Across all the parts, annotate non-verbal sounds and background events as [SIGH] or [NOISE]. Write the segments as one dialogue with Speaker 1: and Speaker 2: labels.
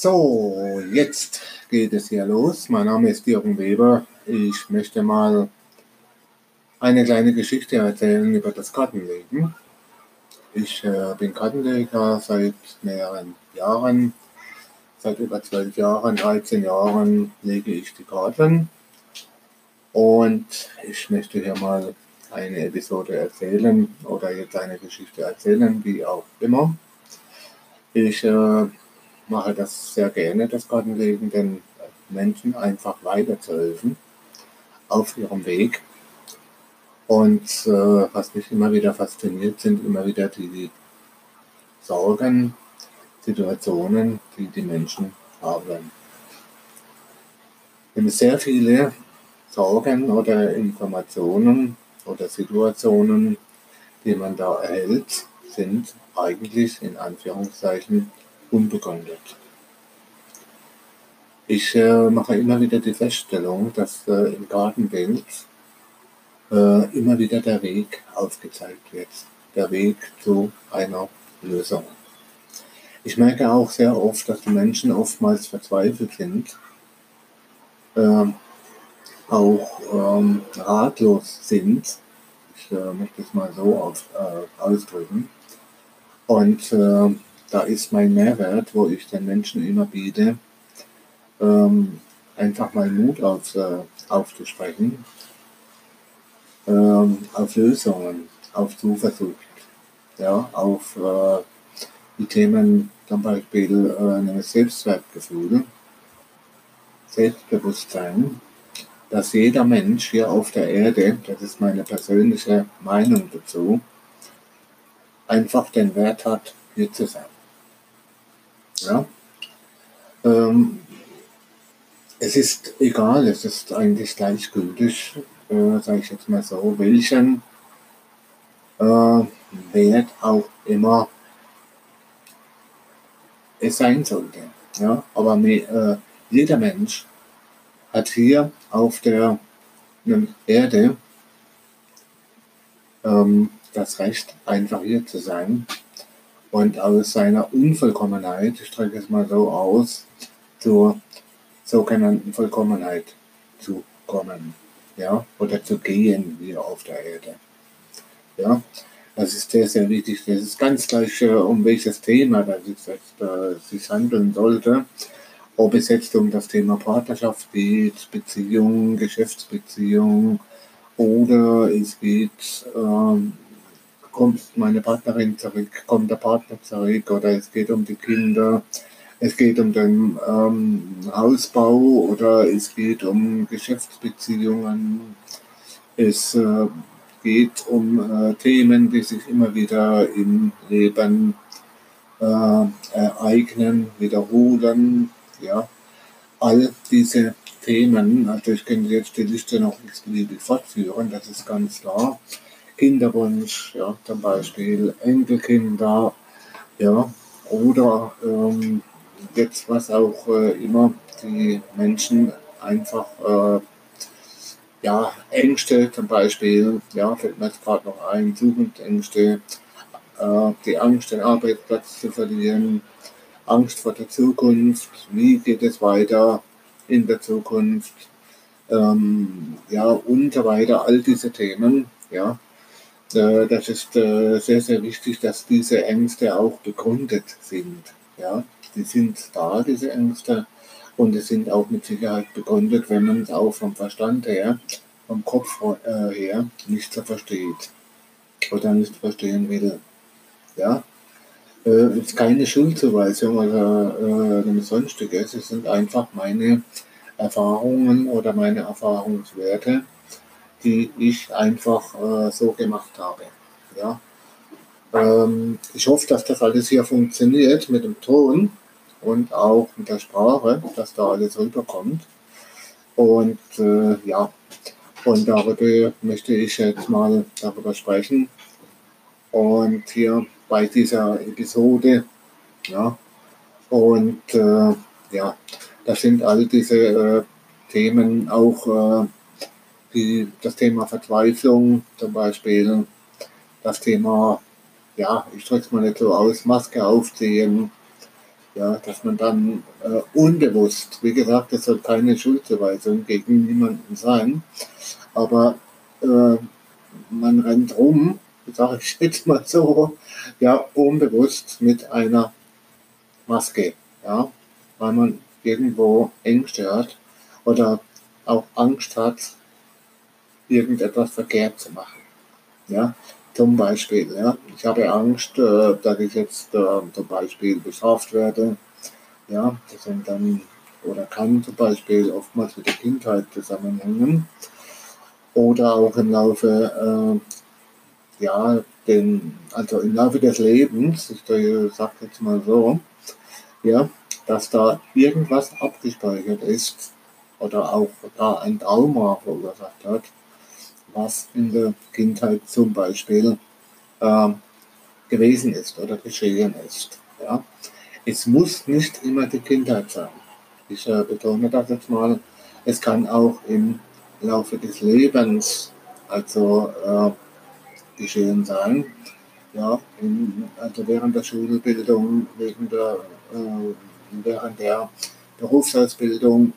Speaker 1: So, jetzt geht es hier los. Mein Name ist Jürgen Weber. Ich möchte mal eine kleine Geschichte erzählen über das Kartenlegen. Ich äh, bin Kartenleger seit mehreren Jahren. Seit über zwölf Jahren, 13 Jahren lege ich die Karten. Und ich möchte hier mal eine Episode erzählen oder jetzt eine Geschichte erzählen, wie auch immer. Ich äh, mache das sehr gerne, das Kartenlegen, den Menschen einfach weiterzuhelfen auf ihrem Weg. Und äh, was mich immer wieder fasziniert, sind immer wieder die Sorgen, Situationen, die die Menschen haben. Denn sehr viele Sorgen oder Informationen oder Situationen, die man da erhält, sind eigentlich in Anführungszeichen unbegründet. Ich äh, mache immer wieder die Feststellung, dass äh, im Gartenbild äh, immer wieder der Weg aufgezeigt wird. Der Weg zu einer Lösung. Ich merke auch sehr oft, dass die Menschen oftmals verzweifelt sind, ähm, auch ähm, ratlos sind. Ich äh, möchte es mal so auf, äh, ausdrücken. Und äh, da ist mein Mehrwert, wo ich den Menschen immer biete, ähm, einfach mal Mut auf, äh, aufzusprechen, ähm, auf Lösungen, auf Zuversicht, ja, auf äh, die Themen zum Beispiel äh, Selbstwertgefühl, Selbstbewusstsein, dass jeder Mensch hier auf der Erde, das ist meine persönliche Meinung dazu, einfach den Wert hat, hier zu sein. Ja? Ähm, es ist egal, es ist eigentlich gleichgültig, äh, sage ich jetzt mal so, welchen äh, Wert auch immer es sein sollte. Ja? Aber äh, jeder Mensch hat hier auf der Erde ähm, das Recht, einfach hier zu sein und aus seiner Unvollkommenheit, ich drücke es mal so aus, zur sogenannten Vollkommenheit zu kommen, ja, oder zu gehen wie auf der Erde. Ja, das ist sehr, sehr wichtig. Das ist ganz gleich, äh, um welches Thema das jetzt, äh, sich handeln sollte. Ob es jetzt um das Thema Partnerschaft geht, Beziehung, Geschäftsbeziehung oder es geht ähm, kommt meine Partnerin zurück, kommt der Partner zurück oder es geht um die Kinder, es geht um den ähm, Hausbau oder es geht um Geschäftsbeziehungen, es äh, geht um äh, Themen, die sich immer wieder im Leben äh, ereignen, wiederholen, ja, all diese Themen, also ich könnte jetzt die Liste noch x-beliebig fortführen, das ist ganz klar. Kinderwunsch, ja, zum Beispiel Enkelkinder, ja, oder ähm, jetzt was auch äh, immer die Menschen einfach, äh, ja, Ängste zum Beispiel, ja, fällt mir jetzt gerade noch ein, Zukunftsängste, äh, die Angst, den Arbeitsplatz zu verlieren, Angst vor der Zukunft, wie geht es weiter in der Zukunft, ähm, ja, und so weiter, all diese Themen, ja, das ist äh, sehr, sehr wichtig, dass diese Ängste auch begründet sind. Ja, die sind da, diese Ängste, und die sind auch mit Sicherheit begründet, wenn man es auch vom Verstand her, vom Kopf äh, her nicht so versteht oder nicht verstehen will. Ja, äh, ist keine Schuldzuweisung oder äh, sonstiges, es sind einfach meine Erfahrungen oder meine Erfahrungswerte die ich einfach äh, so gemacht habe. Ja. Ähm, ich hoffe, dass das alles hier funktioniert mit dem Ton und auch mit der Sprache, dass da alles rüberkommt. Und äh, ja, und darüber möchte ich jetzt mal darüber sprechen. Und hier bei dieser Episode, ja, und äh, ja, das sind all diese äh, Themen auch äh, die, das Thema Verzweiflung zum Beispiel, das Thema, ja, ich drücke es mal nicht so aus, Maske aufziehen, Ja, dass man dann äh, unbewusst, wie gesagt, das soll keine Schuldzuweisung gegen niemanden sein, aber äh, man rennt rum, [LAUGHS] sage ich jetzt mal so, ja, unbewusst mit einer Maske, ja, weil man irgendwo Ängste hat oder auch Angst hat, irgendetwas verkehrt zu machen. Ja, zum Beispiel, ja, ich habe Angst, äh, dass ich jetzt äh, zum Beispiel bestraft werde. Ja, das sind dann oder kann zum Beispiel oftmals mit der Kindheit zusammenhängen oder auch im Laufe, äh, ja, den, also im Laufe des Lebens, ich sage jetzt mal so, ja, dass da irgendwas abgespeichert ist oder auch da ein Trauma verursacht hat, was in der Kindheit zum Beispiel äh, gewesen ist oder geschehen ist. Ja. Es muss nicht immer die Kindheit sein. Ich äh, betone das jetzt mal. Es kann auch im Laufe des Lebens also äh, geschehen sein. Ja, in, also während der Schulbildung, während der, äh, während der Berufsausbildung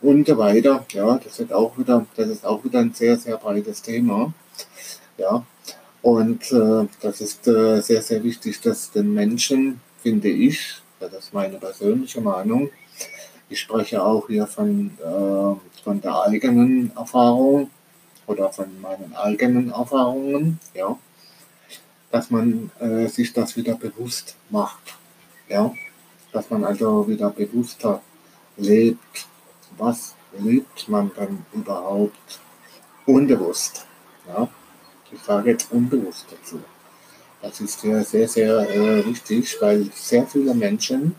Speaker 1: und so weiter. Ja, das wird auch wieder, das ist auch wieder ein sehr, sehr breites Thema. Ja, und äh, das ist äh, sehr, sehr wichtig, dass den Menschen, finde ich, das ist meine persönliche Meinung, ich spreche auch hier von, äh, von der eigenen Erfahrung oder von meinen eigenen Erfahrungen, ja, dass man äh, sich das wieder bewusst macht, ja, dass man also wieder bewusster lebt, was lebt man dann überhaupt unbewusst? Ja? Ich sage jetzt unbewusst dazu. Das ist ja sehr, sehr äh, wichtig, weil sehr viele Menschen,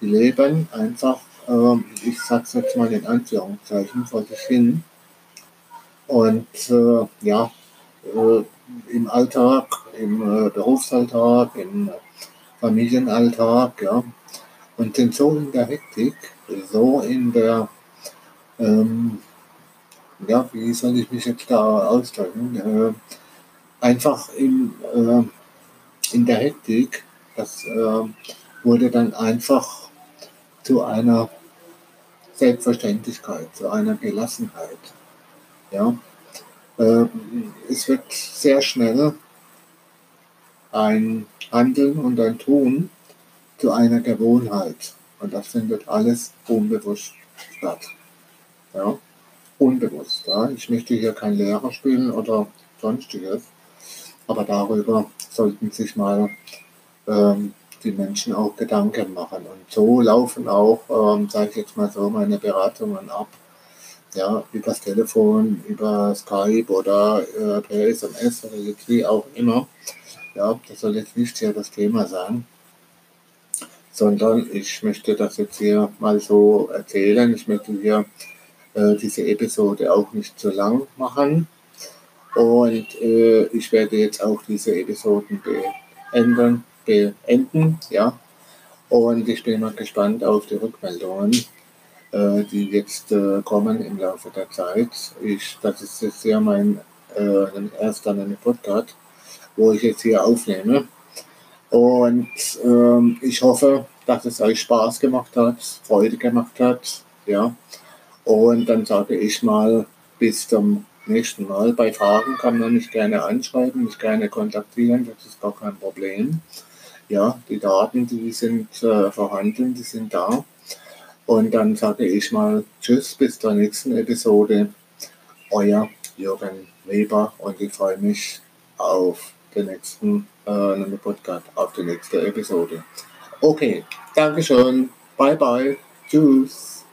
Speaker 1: die leben einfach, äh, ich sage es jetzt mal in Anführungszeichen, vor sich hin. Und äh, ja, äh, im Alltag, im äh, Berufsalltag, im Familienalltag, ja, und sind so in der Hektik, so in der, ähm, ja, wie soll ich mich jetzt da ausdrücken, äh, einfach in, äh, in der Hektik, das äh, wurde dann einfach zu einer Selbstverständlichkeit, zu einer Gelassenheit. Ja? Äh, es wird sehr schnell ein Handeln und ein Tun zu einer Gewohnheit. Und das findet alles unbewusst statt. Ja? Unbewusst. Ja? Ich möchte hier kein Lehrer spielen oder sonstiges, aber darüber sollten sich mal ähm, die Menschen auch Gedanken machen. Und so laufen auch, ähm, sage ich jetzt mal so, meine Beratungen ab. Ja, übers Telefon, über Skype oder äh, per SMS oder wie auch immer. Ja, das soll jetzt nicht hier das Thema sein sondern ich möchte das jetzt hier mal so erzählen. Ich möchte hier äh, diese Episode auch nicht zu lang machen. Und äh, ich werde jetzt auch diese Episoden beenden, beenden, ja. Und ich bin mal gespannt auf die Rückmeldungen, äh, die jetzt äh, kommen im Laufe der Zeit. Ich, das ist jetzt ja mein äh, erster Podcast, wo ich jetzt hier aufnehme. Und ähm, ich hoffe, dass es euch Spaß gemacht hat, Freude gemacht hat. Ja. Und dann sage ich mal, bis zum nächsten Mal. Bei Fragen kann man mich gerne anschreiben, mich gerne kontaktieren, das ist gar kein Problem. Ja, die Daten, die sind äh, vorhanden, die sind da. Und dann sage ich mal Tschüss, bis zur nächsten Episode. Euer Jürgen Weber und ich freue mich auf den nächsten äh, Podcast, auf die nächste Episode. Okay, Dankeschön. Bye bye. Tschüss.